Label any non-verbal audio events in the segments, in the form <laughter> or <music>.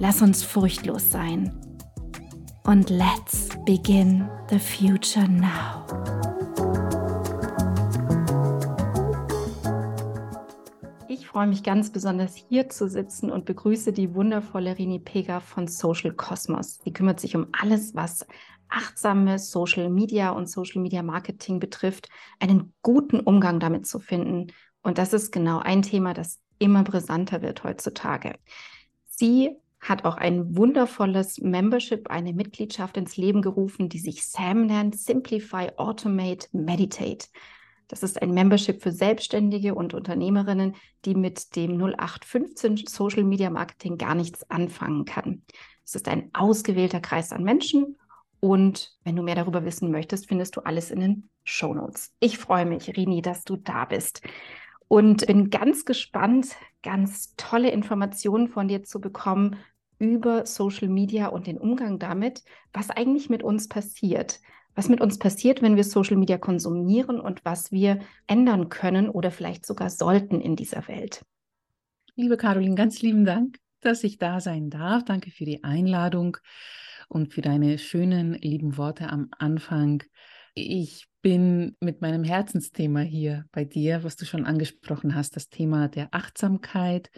Lass uns furchtlos sein. Und let's begin the future now. Ich freue mich ganz besonders hier zu sitzen und begrüße die wundervolle Rini Pega von Social Cosmos. Sie kümmert sich um alles, was achtsame Social Media und Social Media Marketing betrifft, einen guten Umgang damit zu finden. Und das ist genau ein Thema, das immer brisanter wird heutzutage. Sie hat auch ein wundervolles Membership, eine Mitgliedschaft ins Leben gerufen, die sich SAM nennt, Simplify, Automate, Meditate. Das ist ein Membership für Selbstständige und Unternehmerinnen, die mit dem 0815 Social Media Marketing gar nichts anfangen kann. Es ist ein ausgewählter Kreis an Menschen und wenn du mehr darüber wissen möchtest, findest du alles in den Show Notes. Ich freue mich, Rini, dass du da bist und bin ganz gespannt, ganz tolle Informationen von dir zu bekommen über Social Media und den Umgang damit, was eigentlich mit uns passiert. Was mit uns passiert, wenn wir Social Media konsumieren und was wir ändern können oder vielleicht sogar sollten in dieser Welt. Liebe Caroline, ganz lieben Dank, dass ich da sein darf. Danke für die Einladung und für deine schönen, lieben Worte am Anfang. Ich bin mit meinem Herzensthema hier bei dir, was du schon angesprochen hast, das Thema der Achtsamkeit,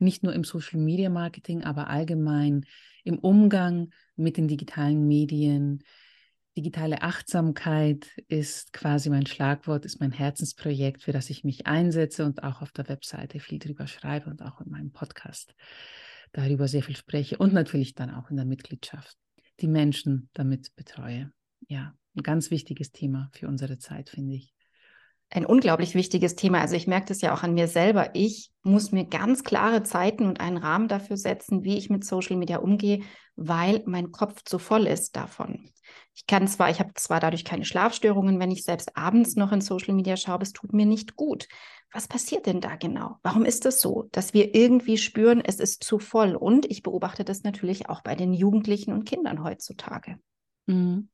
nicht nur im Social Media Marketing, aber allgemein im Umgang mit den digitalen Medien. Digitale Achtsamkeit ist quasi mein Schlagwort, ist mein Herzensprojekt, für das ich mich einsetze und auch auf der Webseite viel drüber schreibe und auch in meinem Podcast darüber sehr viel spreche und natürlich dann auch in der Mitgliedschaft die Menschen damit betreue. Ja, ein ganz wichtiges Thema für unsere Zeit, finde ich. Ein unglaublich wichtiges Thema. Also ich merke das ja auch an mir selber. Ich muss mir ganz klare Zeiten und einen Rahmen dafür setzen, wie ich mit Social Media umgehe, weil mein Kopf zu voll ist davon. Ich kann zwar, ich habe zwar dadurch keine Schlafstörungen, wenn ich selbst abends noch in Social Media schaue, aber es tut mir nicht gut. Was passiert denn da genau? Warum ist es das so, dass wir irgendwie spüren, es ist zu voll? Und ich beobachte das natürlich auch bei den Jugendlichen und Kindern heutzutage. Mhm.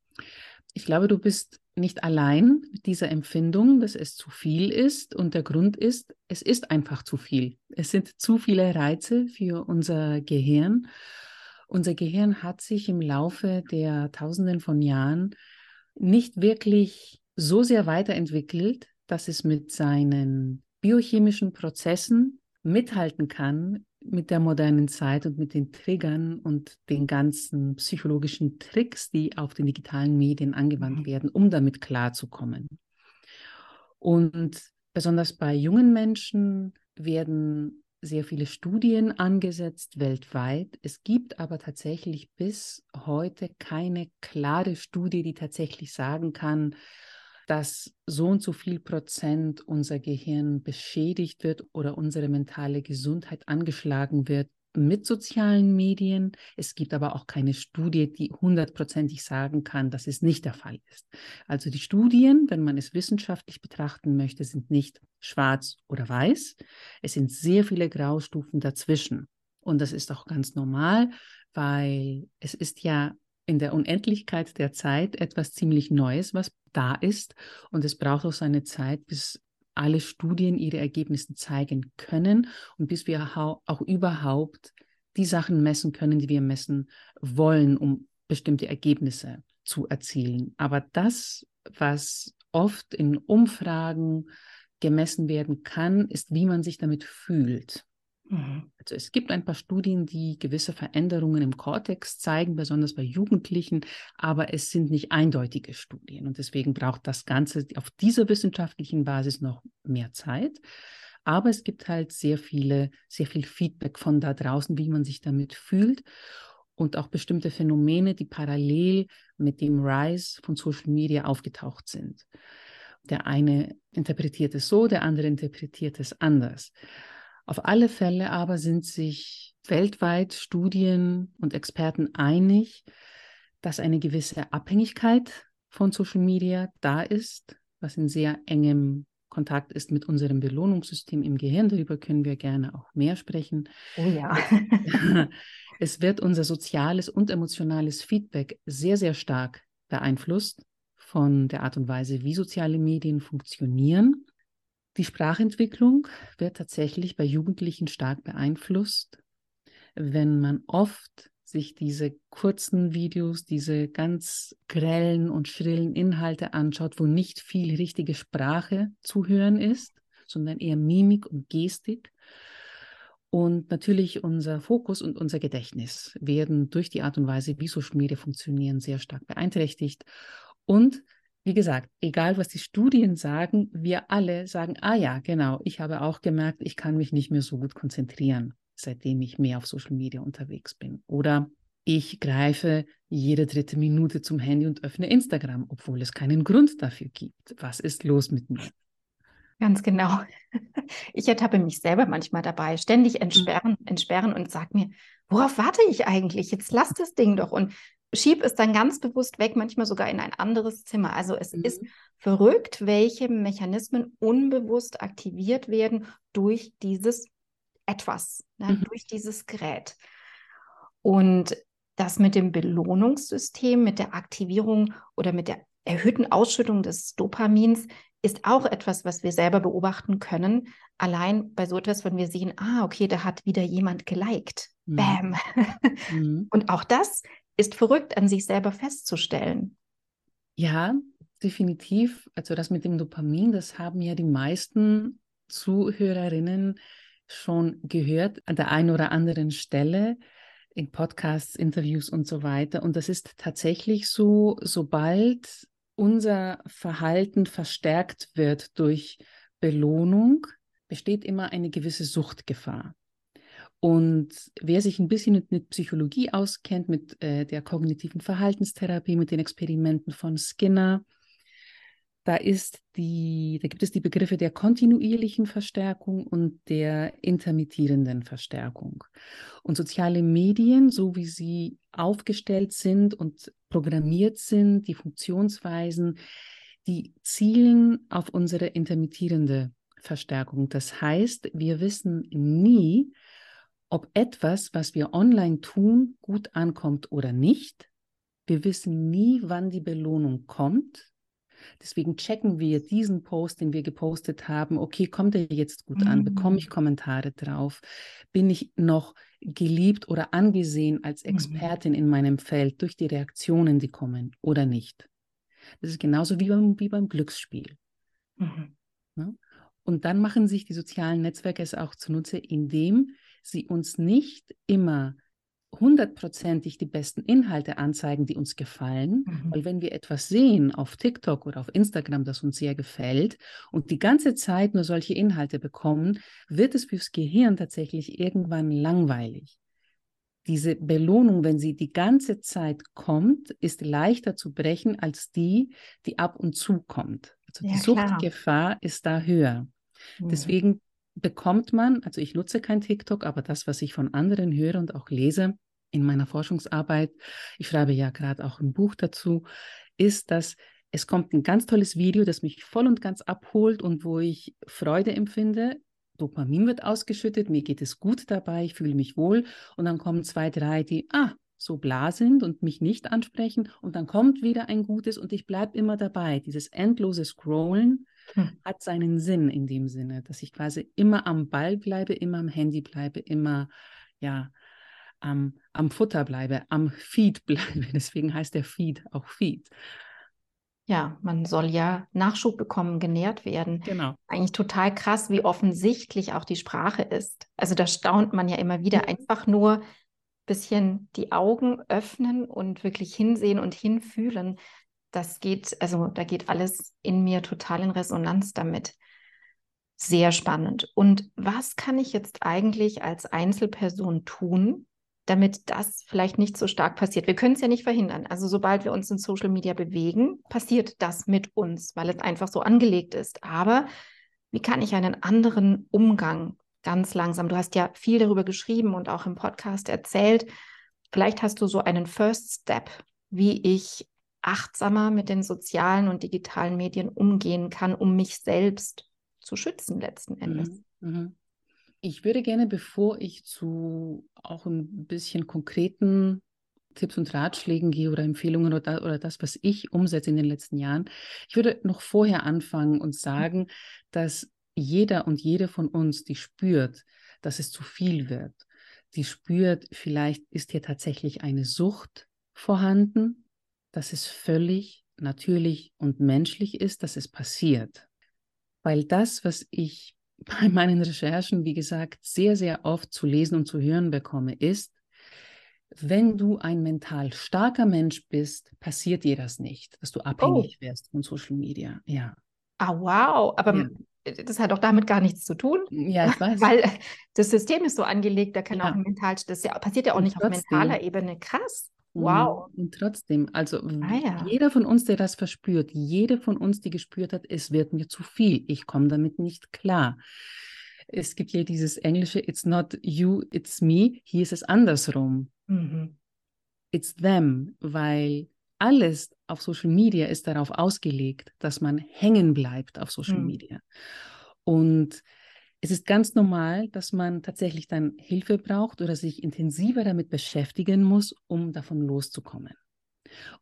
Ich glaube, du bist nicht allein mit dieser Empfindung, dass es zu viel ist. Und der Grund ist, es ist einfach zu viel. Es sind zu viele Reize für unser Gehirn. Unser Gehirn hat sich im Laufe der Tausenden von Jahren nicht wirklich so sehr weiterentwickelt, dass es mit seinen biochemischen Prozessen mithalten kann mit der modernen Zeit und mit den Triggern und den ganzen psychologischen Tricks, die auf den digitalen Medien angewandt mhm. werden, um damit klarzukommen. Und besonders bei jungen Menschen werden sehr viele Studien angesetzt weltweit. Es gibt aber tatsächlich bis heute keine klare Studie, die tatsächlich sagen kann, dass so und so viel Prozent unser Gehirn beschädigt wird oder unsere mentale Gesundheit angeschlagen wird mit sozialen Medien. Es gibt aber auch keine Studie, die hundertprozentig sagen kann, dass es nicht der Fall ist. Also die Studien, wenn man es wissenschaftlich betrachten möchte, sind nicht schwarz oder weiß. Es sind sehr viele Graustufen dazwischen. Und das ist auch ganz normal, weil es ist ja in der Unendlichkeit der Zeit etwas ziemlich Neues, was da ist. Und es braucht auch seine Zeit, bis alle Studien ihre Ergebnisse zeigen können und bis wir auch überhaupt die Sachen messen können, die wir messen wollen, um bestimmte Ergebnisse zu erzielen. Aber das, was oft in Umfragen gemessen werden kann, ist, wie man sich damit fühlt. Mhm. Also es gibt ein paar Studien, die gewisse Veränderungen im Kortex zeigen, besonders bei Jugendlichen, aber es sind nicht eindeutige Studien und deswegen braucht das Ganze auf dieser wissenschaftlichen Basis noch mehr Zeit. Aber es gibt halt sehr viele, sehr viel Feedback von da draußen, wie man sich damit fühlt und auch bestimmte Phänomene, die parallel mit dem Rise von Social Media aufgetaucht sind. Der eine interpretiert es so, der andere interpretiert es anders. Auf alle Fälle aber sind sich weltweit Studien und Experten einig, dass eine gewisse Abhängigkeit von Social Media da ist, was in sehr engem Kontakt ist mit unserem Belohnungssystem im Gehirn. Darüber können wir gerne auch mehr sprechen. Oh ja. <laughs> es wird unser soziales und emotionales Feedback sehr, sehr stark beeinflusst von der Art und Weise, wie soziale Medien funktionieren. Die Sprachentwicklung wird tatsächlich bei Jugendlichen stark beeinflusst, wenn man oft sich diese kurzen Videos, diese ganz grellen und schrillen Inhalte anschaut, wo nicht viel richtige Sprache zu hören ist, sondern eher Mimik und Gestik. Und natürlich unser Fokus und unser Gedächtnis werden durch die Art und Weise, wie Social Media funktionieren, sehr stark beeinträchtigt. Und wie gesagt, egal was die Studien sagen, wir alle sagen, ah ja, genau, ich habe auch gemerkt, ich kann mich nicht mehr so gut konzentrieren, seitdem ich mehr auf Social Media unterwegs bin. Oder ich greife jede dritte Minute zum Handy und öffne Instagram, obwohl es keinen Grund dafür gibt. Was ist los mit mir? Ganz genau. <laughs> Ich ertappe mich selber manchmal dabei, ständig mhm. entsperren, entsperren und sage mir, worauf warte ich eigentlich? Jetzt lass das Ding doch. Und schieb es dann ganz bewusst weg, manchmal sogar in ein anderes Zimmer. Also es mhm. ist verrückt, welche Mechanismen unbewusst aktiviert werden durch dieses etwas, ne, mhm. durch dieses Gerät. Und das mit dem Belohnungssystem, mit der Aktivierung oder mit der erhöhten Ausschüttung des Dopamins ist auch etwas, was wir selber beobachten können. Allein bei so etwas, wenn wir sehen, ah, okay, da hat wieder jemand geliked. Mhm. Bam. <laughs> Mhm. Und auch das ist verrückt, an sich selber festzustellen. Ja, definitiv. Also das mit dem Dopamin, das haben ja die meisten Zuhörerinnen schon gehört an der einen oder anderen Stelle in Podcasts, Interviews und so weiter. Und das ist tatsächlich so, sobald unser Verhalten verstärkt wird durch Belohnung, besteht immer eine gewisse Suchtgefahr. Und wer sich ein bisschen mit, Psychologie auskennt, mit äh, der kognitiven Verhaltenstherapie, mit den Experimenten von Skinner, da ist die, da gibt es die Begriffe der kontinuierlichen Verstärkung und der intermittierenden Verstärkung. Und soziale Medien, so wie sie aufgestellt sind und programmiert sind, die Funktionsweisen, die zielen auf unsere intermittierende Verstärkung. Das heißt, wir wissen nie, ob etwas, was wir online tun, gut ankommt oder nicht. Wir wissen nie, wann die Belohnung kommt. Deswegen checken wir diesen Post, den wir gepostet haben. Okay, kommt er jetzt gut mhm. an? Bekomme ich Kommentare drauf? Bin ich noch geliebt oder angesehen als mhm. Expertin mhm. in meinem Feld durch die Reaktionen, die kommen oder nicht? Das ist genauso wie beim, wie beim Glücksspiel. Mhm. Ne? Und dann machen sich die sozialen Netzwerke es auch zunutze, indem sie uns nicht immer hundertprozentig die besten Inhalte anzeigen, die uns gefallen. Mhm. Weil wenn wir etwas sehen auf TikTok oder auf Instagram, das uns sehr gefällt und die ganze Zeit nur solche Inhalte bekommen, wird es fürs Gehirn tatsächlich irgendwann langweilig. Diese Belohnung, wenn sie die ganze Zeit kommt, ist leichter zu brechen als die, die ab und zu kommt. Also ja, die Suchtgefahr ist da höher. Mhm. Deswegen bekommt man, also ich nutze kein TikTok, aber das, was ich von anderen höre und auch lese in meiner Forschungsarbeit, ich schreibe ja gerade auch ein Buch dazu, ist, dass es kommt ein ganz tolles Video, das mich voll und ganz abholt und wo ich Freude empfinde. Dopamin wird ausgeschüttet, mir geht es gut dabei, ich fühle mich wohl und dann kommen zwei, drei, die, ah, so bla sind und mich nicht ansprechen und dann kommt wieder ein gutes und ich bleibe immer dabei. Dieses endlose Scrollen hm. hat seinen Sinn in dem Sinne, dass ich quasi immer am Ball bleibe, immer am Handy bleibe, immer ja am, am Futter bleibe, am Feed bleibe. <laughs> Deswegen heißt der Feed auch Feed. Ja, man soll ja Nachschub bekommen, genährt werden. Genau. Eigentlich total krass, wie offensichtlich auch die Sprache ist. Also da staunt man ja immer wieder. Einfach nur ein bisschen die Augen öffnen und wirklich hinsehen und hinfühlen. Das geht, also da geht alles in mir total in Resonanz damit. Sehr spannend. Und was kann ich jetzt eigentlich als Einzelperson tun, damit das vielleicht nicht so stark passiert. Wir können es ja nicht verhindern. Also sobald wir uns in Social Media bewegen, passiert das mit uns, weil es einfach so angelegt ist. Aber wie kann ich einen anderen Umgang ganz langsam? Du hast ja viel darüber geschrieben und auch im Podcast erzählt. Vielleicht hast du so einen First Step, wie ich achtsamer mit den sozialen und digitalen Medien umgehen kann, um mich selbst zu schützen letzten Endes. Mhm. Mhm. Ich würde gerne, bevor ich zu auch ein bisschen konkreten Tipps und Ratschlägen gehe oder Empfehlungen oder, oder das, was ich umsetze in den letzten Jahren, ich würde noch vorher anfangen und sagen, dass jeder und jede von uns, die spürt, dass es zu viel wird, die spürt, vielleicht ist hier tatsächlich eine Sucht vorhanden, dass es völlig natürlich und menschlich ist, dass es passiert. Weil das, was ich <laughs> bei meinen Recherchen, wie gesagt, sehr, sehr oft zu lesen und zu hören bekomme, ist, wenn du ein mental starker Mensch bist, passiert dir das nicht, dass du abhängig oh. wirst von Social Media. Ja. Ah, wow. Aber ja. das hat doch damit gar nichts zu tun. Ja, ich weiß. Weil das System ist so angelegt, da kann ja. auch mental, das ja, passiert ja auch nicht trotzdem, auf mentaler Ebene. Krass. Wow. Und trotzdem, also ah, ja. jeder von uns, der das verspürt, jede von uns, die gespürt hat, es wird mir zu viel, ich komme damit nicht klar. Es gibt hier dieses englische It's not you, it's me. Hier ist es andersrum. Mhm. It's them, weil alles auf Social Media ist darauf ausgelegt, dass man hängen bleibt auf Social mhm. Media. Und es ist ganz normal, dass man tatsächlich dann Hilfe braucht oder sich intensiver damit beschäftigen muss, um davon loszukommen.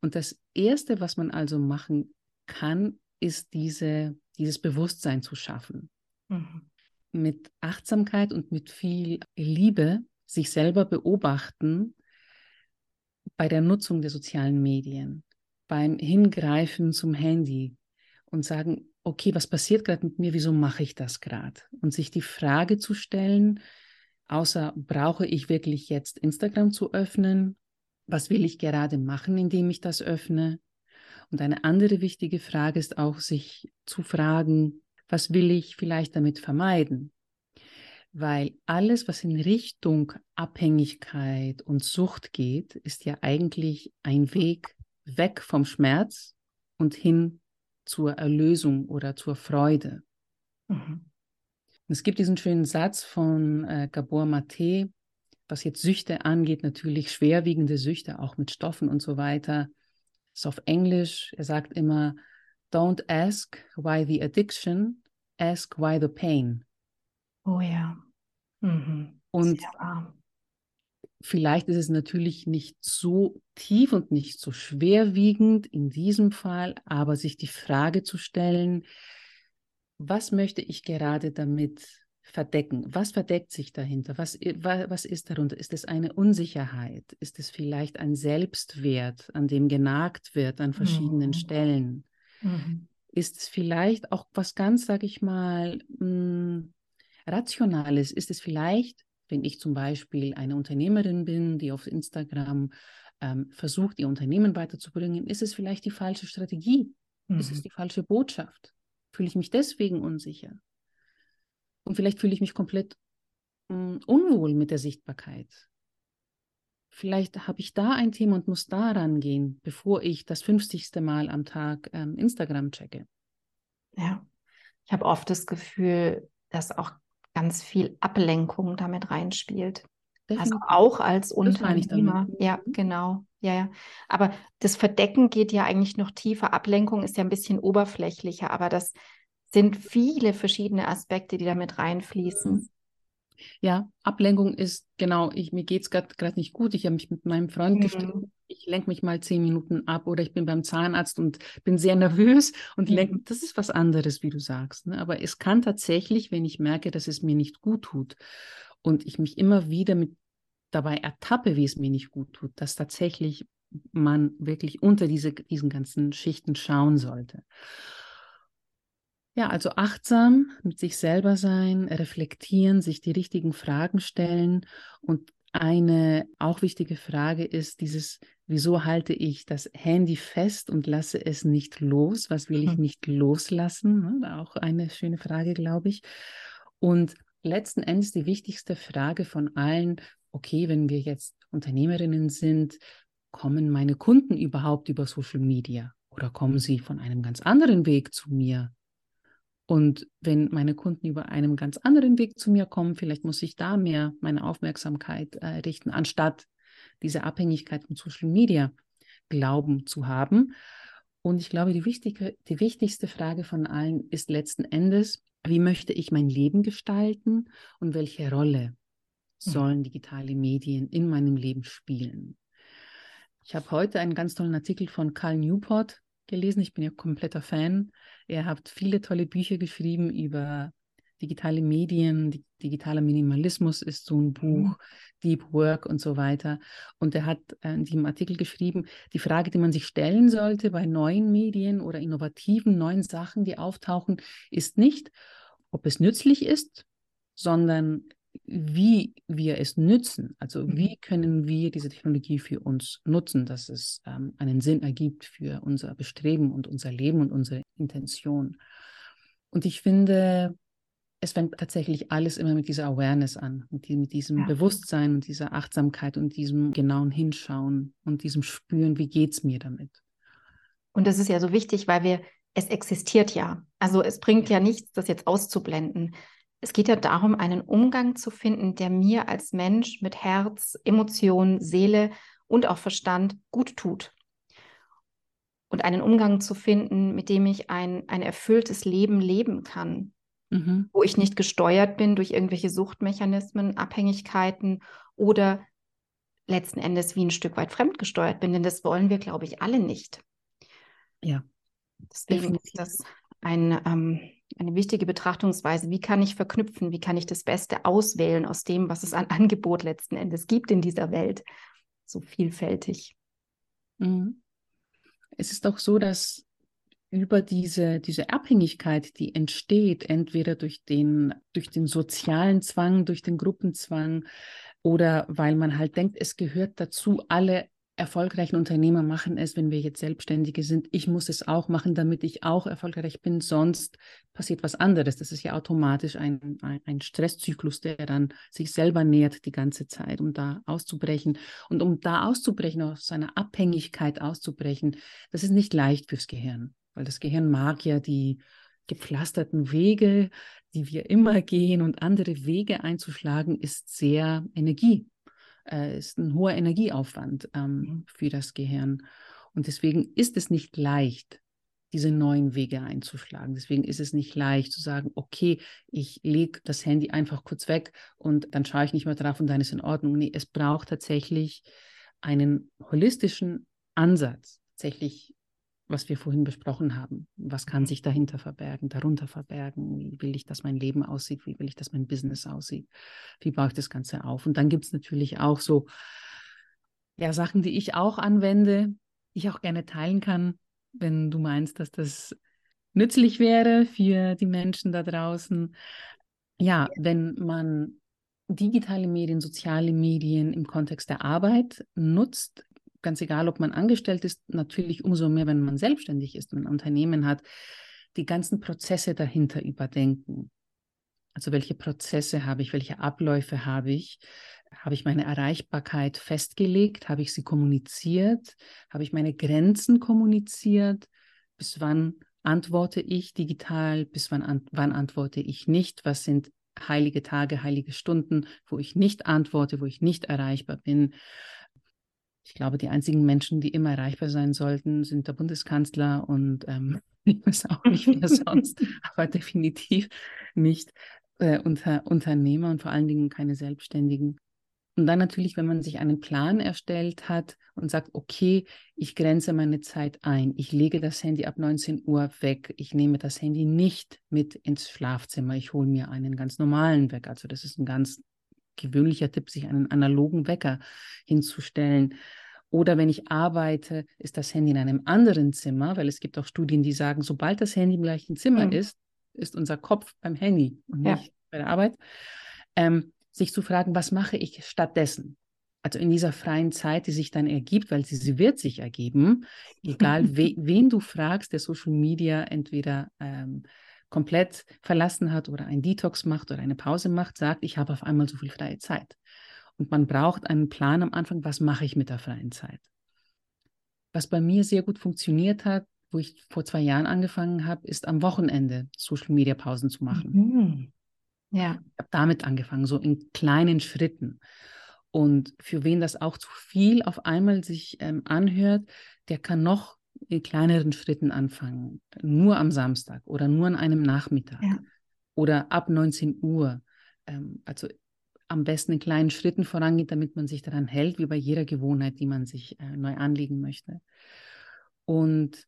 Und das Erste, was man also machen kann, ist diese, dieses Bewusstsein zu schaffen. Mhm. Mit Achtsamkeit und mit viel Liebe sich selber beobachten bei der Nutzung der sozialen Medien, beim Hingreifen zum Handy und sagen, okay, was passiert gerade mit mir, wieso mache ich das gerade? Und sich die Frage zu stellen, außer brauche ich wirklich jetzt Instagram zu öffnen? Was will ich gerade machen, indem ich das öffne? Und eine andere wichtige Frage ist auch, sich zu fragen, was will ich vielleicht damit vermeiden? Weil alles, was in Richtung Abhängigkeit und Sucht geht, ist ja eigentlich ein Weg weg vom Schmerz und hin zur Erlösung oder zur Freude. Mhm. Es gibt diesen schönen Satz von äh, Gabor Mate, was jetzt Süchte angeht, natürlich schwerwiegende Süchte, auch mit Stoffen und so weiter. Ist auf Englisch. Er sagt immer, don't ask why the addiction, ask why the pain. Oh ja. Mhm. Und Vielleicht ist es natürlich nicht so tief und nicht so schwerwiegend in diesem Fall, aber sich die Frage zu stellen, was möchte ich gerade damit verdecken? Was verdeckt sich dahinter? Was, was ist darunter? Ist es eine Unsicherheit? Ist es vielleicht ein Selbstwert, an dem genagt wird an verschiedenen mhm. Stellen? Mhm. Ist es vielleicht auch was ganz, sag ich mal, mh, hm, Rationales? Ist es vielleicht wenn ich zum Beispiel eine Unternehmerin bin, die auf Instagram ähm, versucht, ihr Unternehmen weiterzubringen, ist es vielleicht die falsche Strategie? Mhm. Ist es mhm. die falsche Botschaft? Fühle ich mich deswegen unsicher? Und vielleicht fühle ich mich komplett mh, hm, unwohl mit der Sichtbarkeit. Vielleicht habe ich da ein Thema und muss da rangehen, bevor ich das 50. Mal am Tag ähm, Instagram checke. Ja, ich habe oft das Gefühl, dass auch ganz viel Ablenkung damit reinspielt. Also Definitiv. Also auch als Unternehmer. Ja, mhm. genau. Ja, ja. Aber das Verdecken geht ja eigentlich noch tiefer. Ablenkung ist ja ein bisschen oberflächlicher, aber das sind viele verschiedene Aspekte, die damit reinfließen. Ja, Ablenkung ist genau, ich, mir geht es gerade nicht gut. Ich habe mich mit meinem Freund mhm. gestritten. Ich lenke mich mal zehn Minuten ab oder ich bin beim Zahnarzt und bin sehr nervös und mhm. lenke. Das ist was anderes, wie du sagst. Ne? Aber es kann tatsächlich, wenn ich merke, dass es mir nicht gut tut und ich mich immer wieder mit dabei ertappe, wie es mir nicht gut tut, dass tatsächlich man wirklich unter diese, diesen ganzen Schichten schauen sollte. Ja, also achtsam mit sich selber sein, reflektieren, sich die richtigen Fragen stellen. Und eine auch wichtige Frage ist dieses, wieso halte ich das Handy fest und lasse es nicht los? Was will ich hm. nicht loslassen? Ne, auch eine schöne Frage, glaube ich. Und letzten Endes die wichtigste Frage von allen, okay, wenn wir jetzt Unternehmerinnen sind, kommen meine Kunden überhaupt über Social Media oder kommen sie von einem ganz anderen Weg zu mir? Und wenn meine Kunden über einen ganz anderen Weg zu mir kommen, vielleicht muss ich da mehr meine Aufmerksamkeit äh, richten, anstatt diese Abhängigkeit von Social Media glauben zu haben. Und ich glaube, die, wichtige, die wichtigste Frage von allen ist letzten Endes, wie möchte ich mein Leben gestalten und welche Rolle mhm. sollen digitale Medien in meinem Leben spielen? Ich habe heute einen ganz tollen Artikel von Carl Newport gelesen. Ich bin ja kompletter Fan. Er hat viele tolle Bücher geschrieben über digitale Medien, digitaler Minimalismus ist so ein Buch, mhm. Deep Work und so weiter. Und er hat äh, in diesem Artikel geschrieben, die Frage, die man sich stellen sollte bei neuen Medien oder innovativen neuen Sachen, die auftauchen, ist nicht, ob es nützlich ist, sondern wie wir es nützen. Also wie können wir diese Technologie für uns nutzen, dass es ähm, einen Sinn ergibt für unser Bestreben und unser Leben und unsere Intention. Und ich finde, es fängt tatsächlich alles immer mit dieser Awareness an, mit, die, mit diesem ja. Bewusstsein und dieser Achtsamkeit und diesem genauen Hinschauen und diesem Spüren, wie geht es mir damit. Und das ist ja so wichtig, weil wir, es existiert ja. Also es bringt ja nichts, das jetzt auszublenden. Es geht ja darum, einen Umgang zu finden, der mir als Mensch mit Herz, Emotion, Seele und auch Verstand gut tut. Und einen Umgang zu finden, mit dem ich ein, ein erfülltes Leben leben kann, mhm. wo ich nicht gesteuert bin durch irgendwelche Suchtmechanismen, Abhängigkeiten oder letzten Endes wie ein Stück weit fremdgesteuert bin. Denn das wollen wir, glaube ich, alle nicht. Ja. Deswegen ist das ein, ähm, eine wichtige Betrachtungsweise. Wie kann ich verknüpfen? Wie kann ich das Beste auswählen aus dem, was es an Angebot letzten Endes gibt in dieser Welt? So vielfältig. Mhm. Es ist auch so, dass über diese, diese Abhängigkeit, die entsteht, entweder durch den, durch den sozialen Zwang, durch den Gruppenzwang oder weil man halt denkt, es gehört dazu, alle erfolgreichen Unternehmer machen es, wenn wir jetzt Selbstständige sind. Ich muss es auch machen, damit ich auch erfolgreich bin. Sonst passiert was anderes. Das ist ja automatisch ein, ein, Stresszyklus, der dann sich selber nährt die ganze Zeit, um da auszubrechen. Und um da auszubrechen, aus seiner Abhängigkeit auszubrechen, das ist nicht leicht fürs Gehirn weil das Gehirn mag ja die gepflasterten Wege, die wir immer gehen und andere Wege einzuschlagen, ist sehr Energie, äh, ist ein hoher Energieaufwand ähm, mhm. für das Gehirn. Und deswegen ist es nicht leicht, diese neuen Wege einzuschlagen. Deswegen ist es nicht leicht zu sagen, okay, ich lege das Handy einfach kurz weg und dann schaue ich nicht mehr drauf und dann ist in Ordnung. Nee, es braucht tatsächlich einen holistischen Ansatz, tatsächlich was wir vorhin besprochen haben. Was kann mhm. sich dahinter verbergen, darunter verbergen? Wie will ich, dass mein Leben aussieht? Wie will ich, dass mein Business aussieht? Wie baue ich das Ganze auf? Und dann gibt es natürlich auch so ja, Sachen, die ich auch anwende, die ich auch gerne teilen kann, wenn du meinst, dass das nützlich wäre für die Menschen da draußen. Ja, wenn man digitale Medien, soziale Medien im Kontext der Arbeit nutzt, ganz egal, ob man angestellt ist, natürlich umso mehr, wenn man selbstständig ist und ein Unternehmen hat, die ganzen Prozesse dahinter überdenken. Also welche Prozesse habe ich, welche Abläufe habe ich? Habe ich meine Erreichbarkeit festgelegt? Habe ich sie kommuniziert? Habe ich meine Grenzen kommuniziert? Bis wann antworte ich digital? Bis wann, an, wann antworte ich nicht? Was sind heilige Tage, heilige Stunden, wo ich nicht antworte, wo ich nicht erreichbar bin? Ich glaube, die einzigen Menschen, die immer erreichbar sein sollten, sind der Bundeskanzler und ähm, <laughs> ich weiß auch nicht, wer sonst, <laughs> aber definitiv nicht äh, unter, Unternehmer und vor allen Dingen keine Selbstständigen. Und dann natürlich, wenn man sich einen Plan erstellt hat und sagt, okay, ich grenze meine Zeit ein, ich lege das Handy ab 19 Uhr weg, ich nehme das Handy nicht mit ins Schlafzimmer, ich hole mir einen ganz normalen weg. Also das ist ein ganz gewöhnlicher Tipp, sich einen analogen Wecker hinzustellen Oder wenn ich arbeite, ist das Handy in einem anderen Zimmer, weil es gibt auch Studien, die sagen, sobald das Handy im gleichen Zimmer mhm. ist, ist unser Kopf beim Handy und ja. nicht bei der Arbeit. Ähm, sich zu fragen, was mache ich stattdessen? Also in dieser freien Zeit, die sich dann ergibt, weil sie, sie wird sich ergeben, egal we, <laughs> wen du fragst, der Social Media entweder ähm, komplett verlassen hat oder ein Detox macht oder eine Pause macht, sagt, ich habe auf einmal so viel freie Zeit. Und man braucht einen Plan am Anfang, was mache ich mit der freien Zeit. Was bei mir sehr gut funktioniert hat, wo ich vor zwei Jahren angefangen habe, ist am Wochenende Social Media Pausen zu machen. Mhm. Ja. Ich habe damit angefangen, so in kleinen Schritten. Und für wen das auch zu viel auf einmal sich ähm, anhört, der kann noch in kleineren Schritten anfangen. Nur am Samstag oder nur an einem Nachmittag ja. oder ab 19 Uhr. Ähm, also am besten in kleinen Schritten vorangeht, damit man sich daran hält, wie bei jeder Gewohnheit, die man sich äh, neu anlegen möchte. Und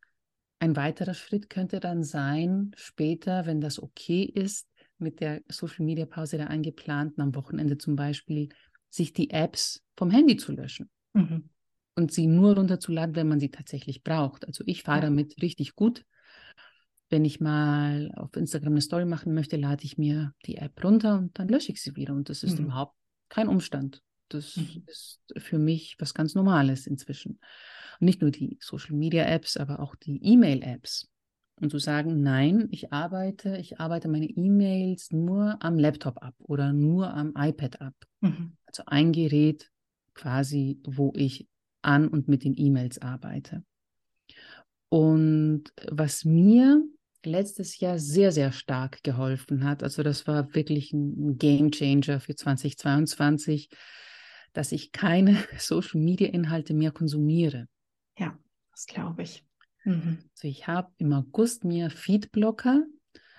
ein weiterer Schritt könnte dann sein, später, wenn das okay ist, mit der Social Media Pause der eingeplanten, am Wochenende zum Beispiel, sich die Apps vom Handy zu löschen. Mhm und sie nur runterzuladen, wenn man sie tatsächlich braucht. Also ich fahre damit richtig gut. Wenn ich mal auf Instagram eine Story machen möchte, lade ich mir die App runter und dann lösche ich sie wieder. Und das ist mhm. überhaupt kein Umstand. Das mhm. ist für mich was ganz Normales inzwischen. Und nicht nur die Social Media Apps, aber auch die E-Mail Apps. Und zu sagen, nein, ich arbeite, ich arbeite meine E-Mails nur am Laptop ab oder nur am iPad ab. Mhm. Also ein Gerät quasi, wo ich an und mit den E-Mails arbeite. Und was mir letztes Jahr sehr, sehr stark geholfen hat, also das war wirklich ein Game Changer für 2022, dass ich keine <laughs> Social-Media-Inhalte mehr konsumiere. Ja, das glaube ich. Mhm. Also ich habe im August mir Feedblocker,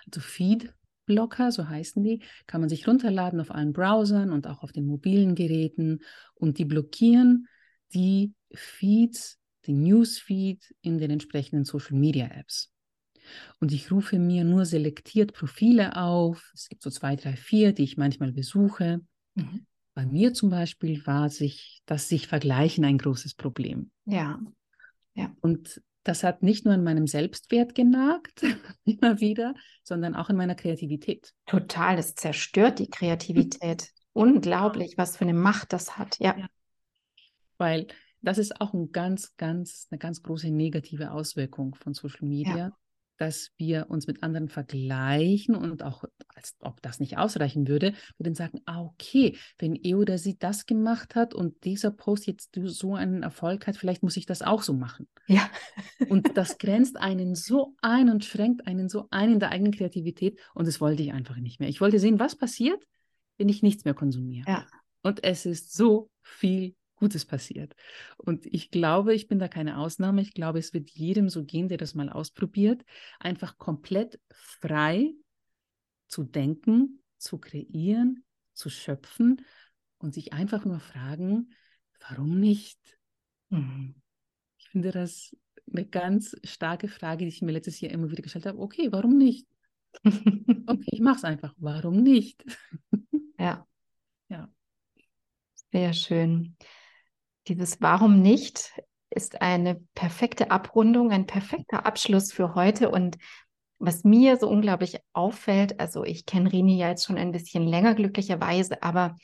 also Feedblocker, so heißen die, kann man sich runterladen auf allen Browsern und auch auf den mobilen Geräten und die blockieren die Feeds, den Newsfeed in den entsprechenden Social Media Apps. Und ich rufe mir nur selektiert Profile auf. Es gibt so zwei, drei, vier, die ich manchmal besuche. Mhm. Bei mir zum Beispiel war sich das sich vergleichen ein großes Problem. Ja. ja. Und das hat nicht nur an meinem Selbstwert genagt, <laughs> immer wieder, sondern auch in meiner Kreativität. Total, es zerstört die Kreativität. <laughs> Unglaublich, was für eine Macht das hat. Ja. ja. Weil das ist auch ein ganz, ganz, eine ganz große negative Auswirkung von Social Media, ja. dass wir uns mit anderen vergleichen und auch, als ob das nicht ausreichen würde, wir dann sagen, ah, okay, wenn er oder sie das gemacht hat und dieser Post jetzt so einen Erfolg hat, vielleicht muss ich das auch so machen. Ja. und <laughs> das grenzt einen so ein und schränkt einen so ein in der eigenen Kreativität und das wollte ich einfach nicht mehr. Ich wollte sehen, was passiert, wenn ich nichts mehr konsumiere. Ja. Und es ist so viel Gutes passiert. Und ich glaube, ich bin da keine Ausnahme. Ich glaube, es wird jedem so gehen, der das mal ausprobiert, einfach komplett frei zu denken, zu kreieren, zu schöpfen und sich einfach nur fragen, warum nicht? Mhm. Ich finde das eine ganz starke Frage, die ich mir letztes Jahr immer wieder gestellt habe. Okay, warum nicht? <laughs> okay, ich mache es einfach. Warum nicht? ja. <laughs> Ja. Sehr schön. Dieses Warum nicht ist eine perfekte Abrundung, ein perfekter Abschluss für heute. Und was mir so unglaublich auffällt, also ich kenne Rini ja jetzt schon ein bisschen länger glücklicherweise, aber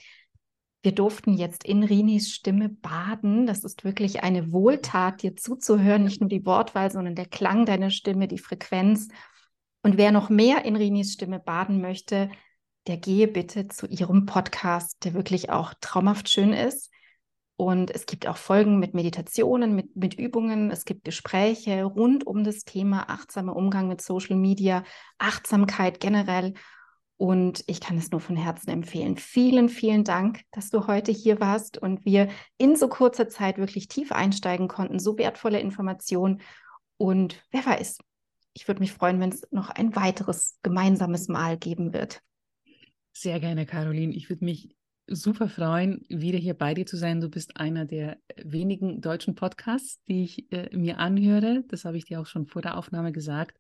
wir durften jetzt in Rinis Stimme baden. Das ist wirklich eine Wohltat, dir zuzuhören, nicht nur die Wortwahl, sondern der Klang deiner Stimme, die Frequenz. Und wer noch mehr in Rinis Stimme baden möchte, der gehe bitte zu ihrem Podcast, der wirklich auch traumhaft schön ist. Und es gibt auch Folgen mit Meditationen, mit, mit Übungen. Es gibt Gespräche rund um das Thema achtsamer Umgang mit Social Media, Achtsamkeit generell. Und ich kann es nur von Herzen empfehlen. Vielen, vielen Dank, dass du heute hier warst und wir in so kurzer Zeit wirklich tief einsteigen konnten. So wertvolle Informationen. Und wer weiß, ich würde mich freuen, wenn es noch ein weiteres gemeinsames Mal geben wird. Sehr gerne, Caroline. Ich würde mich super freuen, wieder hier bei dir zu sein. Du bist einer der wenigen deutschen Podcasts, die ich äh, mir anhöre. Das habe ich dir auch schon vor der Aufnahme gesagt.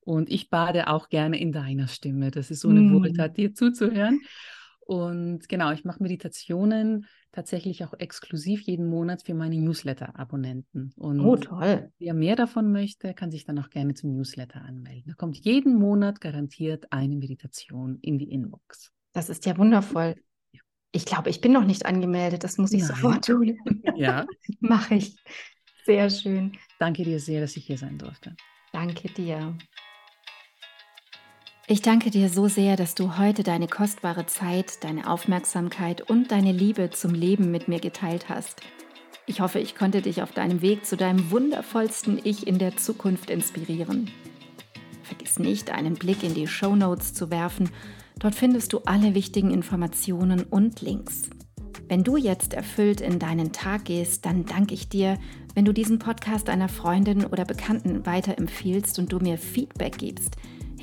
Und ich bade auch gerne in deiner Stimme. Das ist so eine mm. Wohltat, dir zuzuhören. Und genau, ich mache Meditationen tatsächlich auch exklusiv jeden Monat für meine Newsletter-Abonnenten. Und oh, toll. wer mehr davon möchte, kann sich dann auch gerne zum Newsletter anmelden. Da kommt jeden Monat garantiert eine Meditation in die Inbox. Das ist ja wundervoll. Ich glaube, ich bin noch nicht angemeldet. Das muss ich Nein. sofort <laughs> tun. Ja. Mache ich. Sehr schön. Danke dir sehr, dass ich hier sein durfte. Danke dir. Ich danke dir so sehr, dass du heute deine kostbare Zeit, deine Aufmerksamkeit und deine Liebe zum Leben mit mir geteilt hast. Ich hoffe, ich konnte dich auf deinem Weg zu deinem wundervollsten Ich in der Zukunft inspirieren. Vergiss nicht, einen Blick in die Show Notes zu werfen. Dort findest du alle wichtigen Informationen und Links. Wenn du jetzt erfüllt in deinen Tag gehst, dann danke ich dir, wenn du diesen Podcast einer Freundin oder Bekannten weiterempfiehlst und du mir Feedback gibst –